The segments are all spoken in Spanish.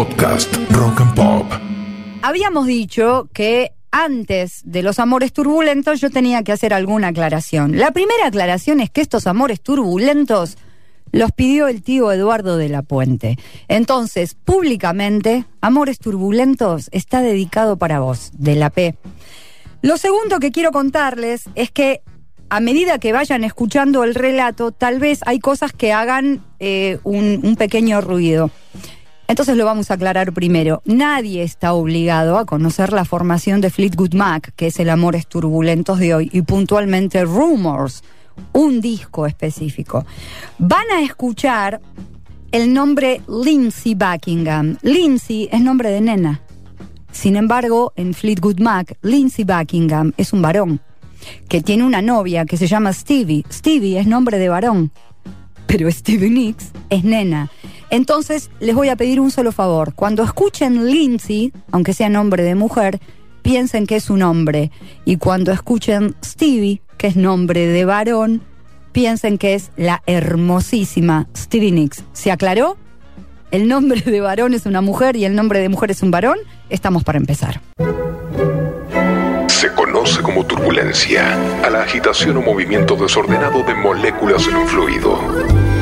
Podcast Rock and Pop. Habíamos dicho que antes de los amores turbulentos yo tenía que hacer alguna aclaración. La primera aclaración es que estos amores turbulentos los pidió el tío Eduardo de la Puente. Entonces, públicamente, Amores Turbulentos está dedicado para vos, de la P. Lo segundo que quiero contarles es que a medida que vayan escuchando el relato, tal vez hay cosas que hagan eh, un, un pequeño ruido. Entonces lo vamos a aclarar primero. Nadie está obligado a conocer la formación de Fleetwood Mac, que es el Amores Turbulentos de hoy, y puntualmente Rumors, un disco específico. Van a escuchar el nombre Lindsay Buckingham. Lindsay es nombre de nena. Sin embargo, en Fleetwood Mac, Lindsay Buckingham es un varón que tiene una novia que se llama Stevie. Stevie es nombre de varón, pero Stevie Nicks es nena. Entonces, les voy a pedir un solo favor. Cuando escuchen Lindsay, aunque sea nombre de mujer, piensen que es un hombre. Y cuando escuchen Stevie, que es nombre de varón, piensen que es la hermosísima Stevie Nicks. ¿Se aclaró? El nombre de varón es una mujer y el nombre de mujer es un varón. Estamos para empezar. Se conoce como turbulencia a la agitación o movimiento desordenado de moléculas en un fluido.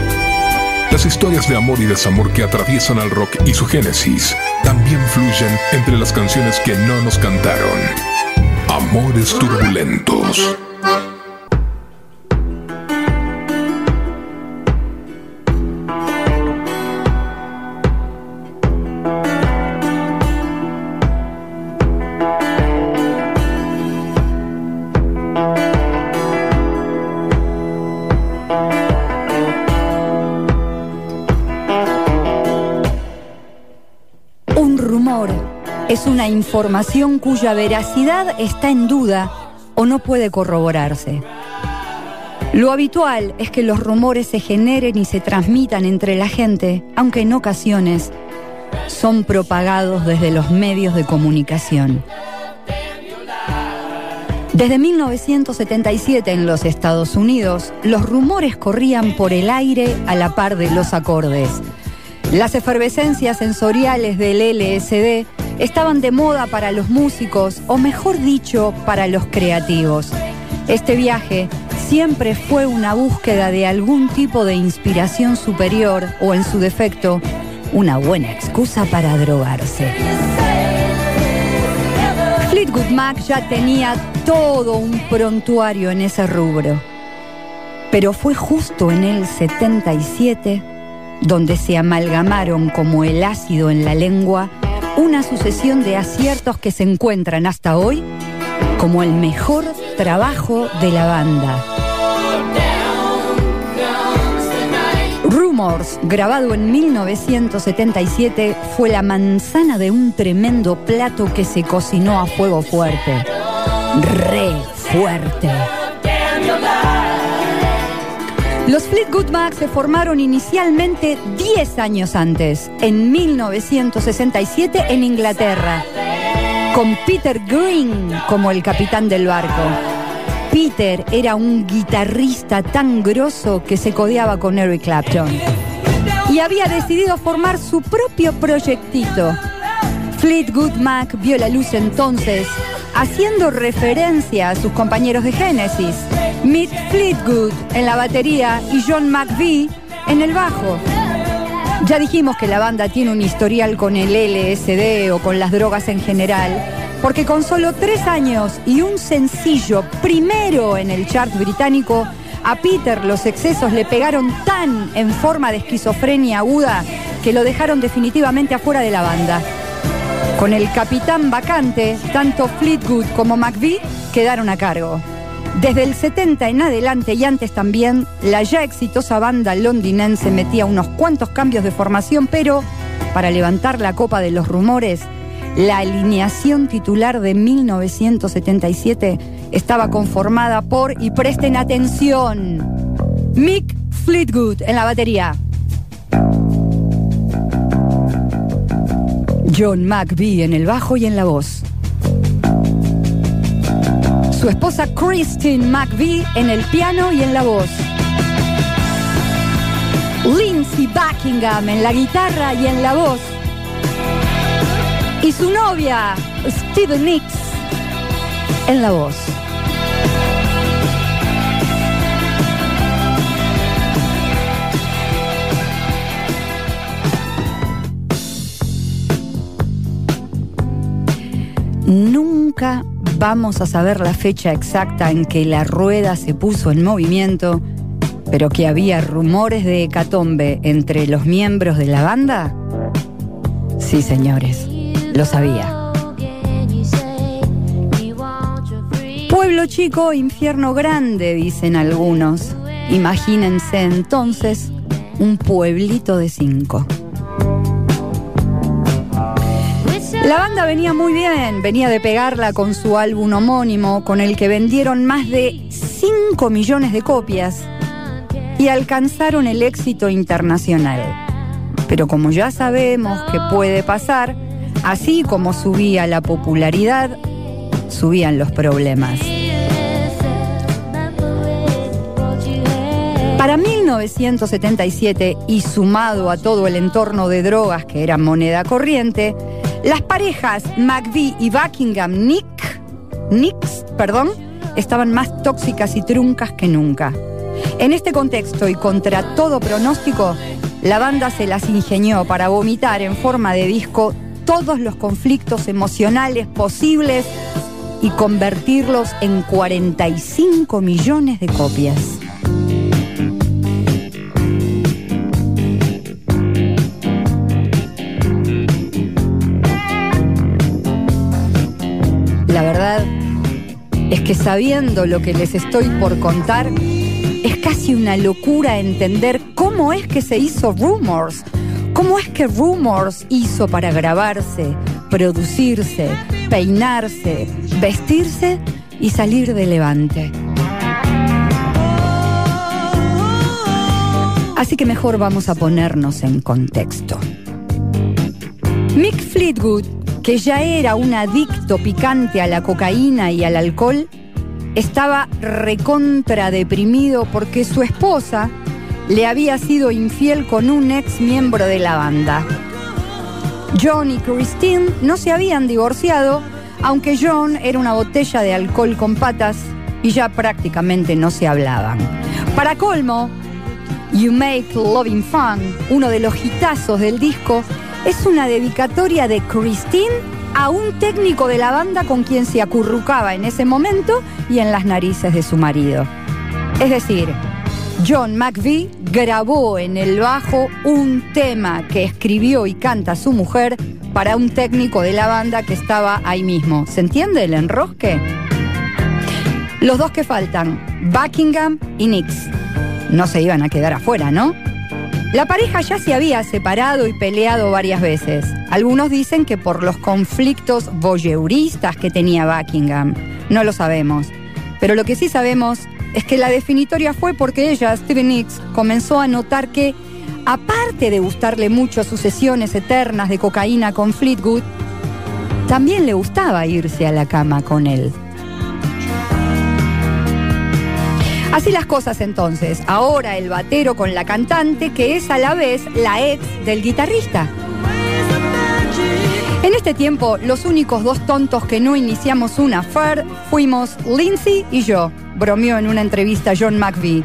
Las historias de amor y desamor que atraviesan al rock y su génesis también fluyen entre las canciones que no nos cantaron. Amores turbulentos. Es una información cuya veracidad está en duda o no puede corroborarse. Lo habitual es que los rumores se generen y se transmitan entre la gente, aunque en ocasiones son propagados desde los medios de comunicación. Desde 1977 en los Estados Unidos, los rumores corrían por el aire a la par de los acordes. Las efervescencias sensoriales del LSD estaban de moda para los músicos, o mejor dicho, para los creativos. Este viaje siempre fue una búsqueda de algún tipo de inspiración superior o, en su defecto, una buena excusa para drogarse. Fleetwood Mac ya tenía todo un prontuario en ese rubro. Pero fue justo en el 77 donde se amalgamaron como el ácido en la lengua una sucesión de aciertos que se encuentran hasta hoy como el mejor trabajo de la banda. Rumors, grabado en 1977, fue la manzana de un tremendo plato que se cocinó a fuego fuerte. Re fuerte. Los Fleetwood Mac se formaron inicialmente 10 años antes, en 1967 en Inglaterra, con Peter Green como el capitán del barco. Peter era un guitarrista tan grosso que se codeaba con Eric Clapton y había decidido formar su propio proyectito. Fleetwood Mac vio la luz entonces, haciendo referencia a sus compañeros de Genesis, Mick Fleetwood en la batería y John McVie en el bajo. Ya dijimos que la banda tiene un historial con el LSD o con las drogas en general, porque con solo tres años y un sencillo primero en el chart británico, a Peter los excesos le pegaron tan en forma de esquizofrenia aguda que lo dejaron definitivamente afuera de la banda. Con el capitán vacante, tanto Fleetwood como McVie quedaron a cargo. Desde el 70 en adelante y antes también, la ya exitosa banda londinense metía unos cuantos cambios de formación, pero para levantar la copa de los rumores, la alineación titular de 1977 estaba conformada por, y presten atención, Mick Fleetwood en la batería. John McVie en el bajo y en la voz. Su esposa Christine McVie en el piano y en la voz. Lindsay Buckingham en la guitarra y en la voz. y su novia, Steven Nicks, en la voz. Nunca vamos a saber la fecha exacta en que la rueda se puso en movimiento, pero que había rumores de hecatombe entre los miembros de la banda. Sí, señores, lo sabía. Pueblo chico, infierno grande, dicen algunos. Imagínense entonces un pueblito de cinco. La banda venía muy bien, venía de pegarla con su álbum homónimo, con el que vendieron más de 5 millones de copias y alcanzaron el éxito internacional. Pero como ya sabemos que puede pasar, así como subía la popularidad, subían los problemas. Para 1977, y sumado a todo el entorno de drogas que era moneda corriente, las parejas McVie y Buckingham Nick, Nicks, perdón, estaban más tóxicas y truncas que nunca. En este contexto y contra todo pronóstico, la banda se las ingenió para vomitar en forma de disco todos los conflictos emocionales posibles y convertirlos en 45 millones de copias. Que sabiendo lo que les estoy por contar, es casi una locura entender cómo es que se hizo Rumors, cómo es que Rumors hizo para grabarse, producirse, peinarse, vestirse y salir de Levante. Así que mejor vamos a ponernos en contexto. Mick Fleetwood que ya era un adicto picante a la cocaína y al alcohol, estaba recontra deprimido porque su esposa le había sido infiel con un ex miembro de la banda. John y Christine no se habían divorciado, aunque John era una botella de alcohol con patas y ya prácticamente no se hablaban. Para colmo, You Make Loving Fun, uno de los hitazos del disco, es una dedicatoria de Christine a un técnico de la banda con quien se acurrucaba en ese momento y en las narices de su marido. Es decir, John McVie grabó en el bajo un tema que escribió y canta su mujer para un técnico de la banda que estaba ahí mismo. ¿Se entiende el enrosque? Los dos que faltan, Buckingham y Nix. No se iban a quedar afuera, ¿no? La pareja ya se había separado y peleado varias veces. Algunos dicen que por los conflictos voyeuristas que tenía Buckingham. No lo sabemos. Pero lo que sí sabemos es que la definitoria fue porque ella, Steven Nicks, comenzó a notar que, aparte de gustarle mucho sus sesiones eternas de cocaína con Fleetwood, también le gustaba irse a la cama con él. Así las cosas entonces. Ahora el batero con la cantante, que es a la vez la ex del guitarrista. En este tiempo, los únicos dos tontos que no iniciamos una affair fuimos Lindsay y yo, bromeó en una entrevista John McVie.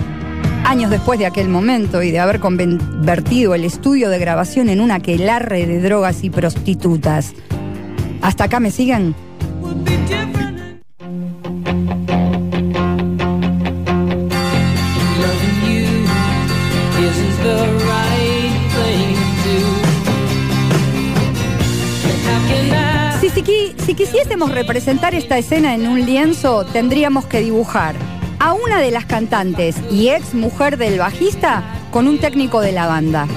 Años después de aquel momento y de haber convertido el estudio de grabación en una aquelarre de drogas y prostitutas. ¿Hasta acá me siguen? Representar esta escena en un lienzo, tendríamos que dibujar a una de las cantantes y ex mujer del bajista con un técnico de la banda.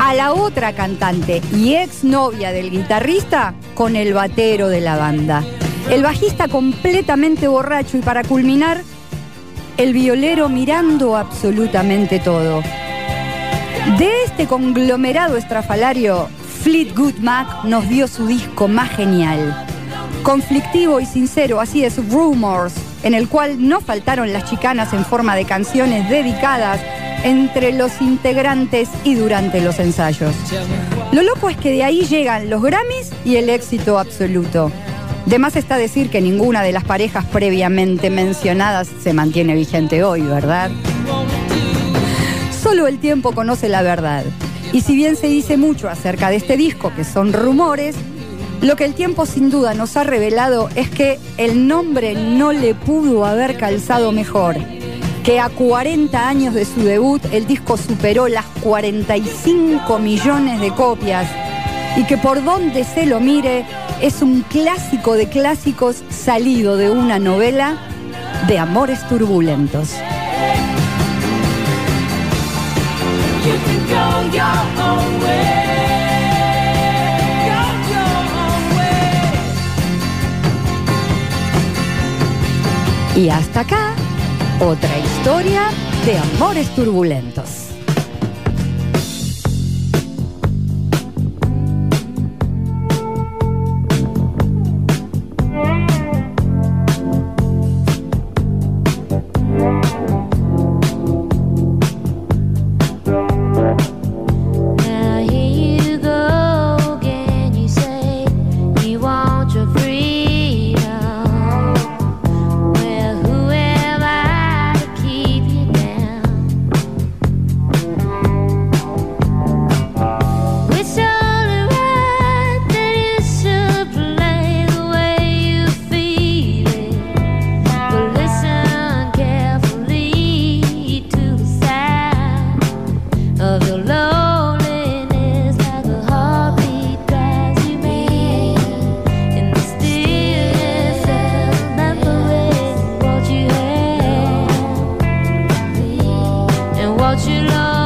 A la otra cantante y ex novia del guitarrista con el batero de la banda. El bajista completamente borracho y para culminar, el violero mirando absolutamente todo. De este conglomerado estrafalario, Fleetwood Mac nos dio su disco más genial conflictivo y sincero, así es Rumors, en el cual no faltaron las chicanas en forma de canciones dedicadas entre los integrantes y durante los ensayos. Lo loco es que de ahí llegan los Grammys y el éxito absoluto. De más está decir que ninguna de las parejas previamente mencionadas se mantiene vigente hoy, ¿verdad? Solo el tiempo conoce la verdad. Y si bien se dice mucho acerca de este disco, que son rumores, lo que el tiempo sin duda nos ha revelado es que el nombre no le pudo haber calzado mejor. Que a 40 años de su debut el disco superó las 45 millones de copias y que por donde se lo mire es un clásico de clásicos salido de una novela de amores turbulentos. Y hasta acá, otra historia de amores turbulentos. 过去了。